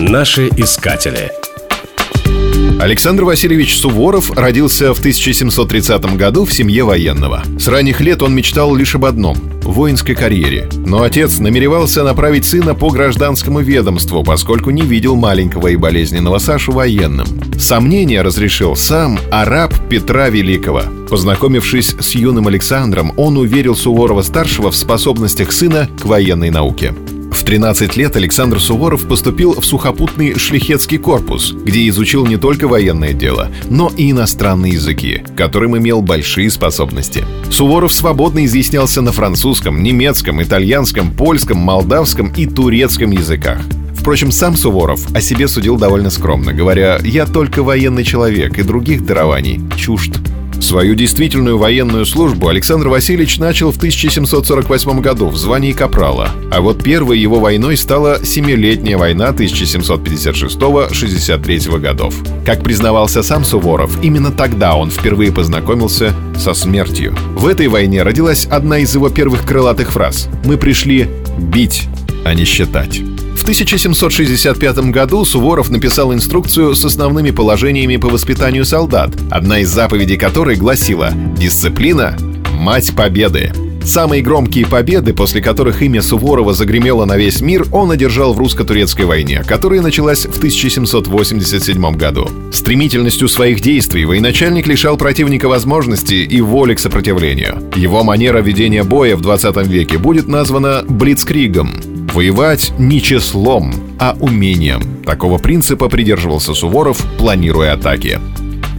Наши искатели. Александр Васильевич Суворов родился в 1730 году в семье военного. С ранних лет он мечтал лишь об одном – воинской карьере. Но отец намеревался направить сына по гражданскому ведомству, поскольку не видел маленького и болезненного Сашу военным. Сомнения разрешил сам араб Петра Великого. Познакомившись с юным Александром, он уверил Суворова-старшего в способностях сына к военной науке. В 13 лет Александр Суворов поступил в сухопутный шляхетский корпус, где изучил не только военное дело, но и иностранные языки, которым имел большие способности. Суворов свободно изъяснялся на французском, немецком, итальянском, польском, молдавском и турецком языках. Впрочем, сам Суворов о себе судил довольно скромно, говоря «я только военный человек и других дарований чужд». Свою действительную военную службу Александр Васильевич начал в 1748 году в звании капрала, а вот первой его войной стала Семилетняя война 1756-63 годов. Как признавался сам Суворов, именно тогда он впервые познакомился со смертью. В этой войне родилась одна из его первых крылатых фраз «Мы пришли бить, а не считать». В 1765 году Суворов написал инструкцию с основными положениями по воспитанию солдат, одна из заповедей которой гласила «Дисциплина – мать победы». Самые громкие победы, после которых имя Суворова загремело на весь мир, он одержал в русско-турецкой войне, которая началась в 1787 году. Стремительностью своих действий военачальник лишал противника возможности и воли к сопротивлению. Его манера ведения боя в 20 веке будет названа «блицкригом», Воевать не числом, а умением. Такого принципа придерживался Суворов, планируя атаки.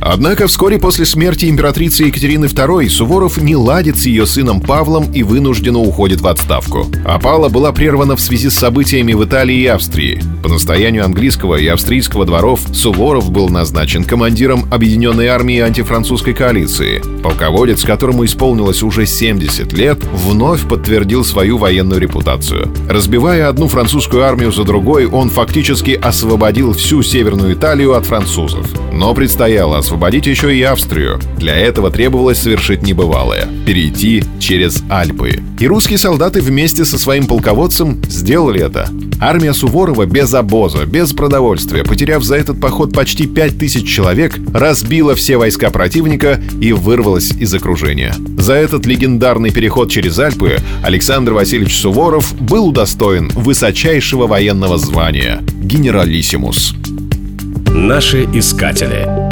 Однако вскоре после смерти императрицы Екатерины II Суворов не ладит с ее сыном Павлом и вынужденно уходит в отставку. Опала была прервана в связи с событиями в Италии и Австрии. По настоянию английского и австрийского дворов Суворов был назначен командиром Объединенной армии антифранцузской коалиции. Полководец, которому исполнилось уже 70 лет, вновь подтвердил свою военную репутацию. Разбивая одну французскую армию за другой, он фактически освободил всю Северную Италию от французов. Но предстояло освободить еще и Австрию. Для этого требовалось совершить небывалое — перейти через Альпы. И русские солдаты вместе со своим полководцем сделали это. Армия Суворова без обоза, без продовольствия, потеряв за этот поход почти 5000 человек, разбила все войска противника и вырвалась из окружения. За этот легендарный переход через Альпы Александр Васильевич Суворов был удостоен высочайшего военного звания — генералиссимус. Наши искатели.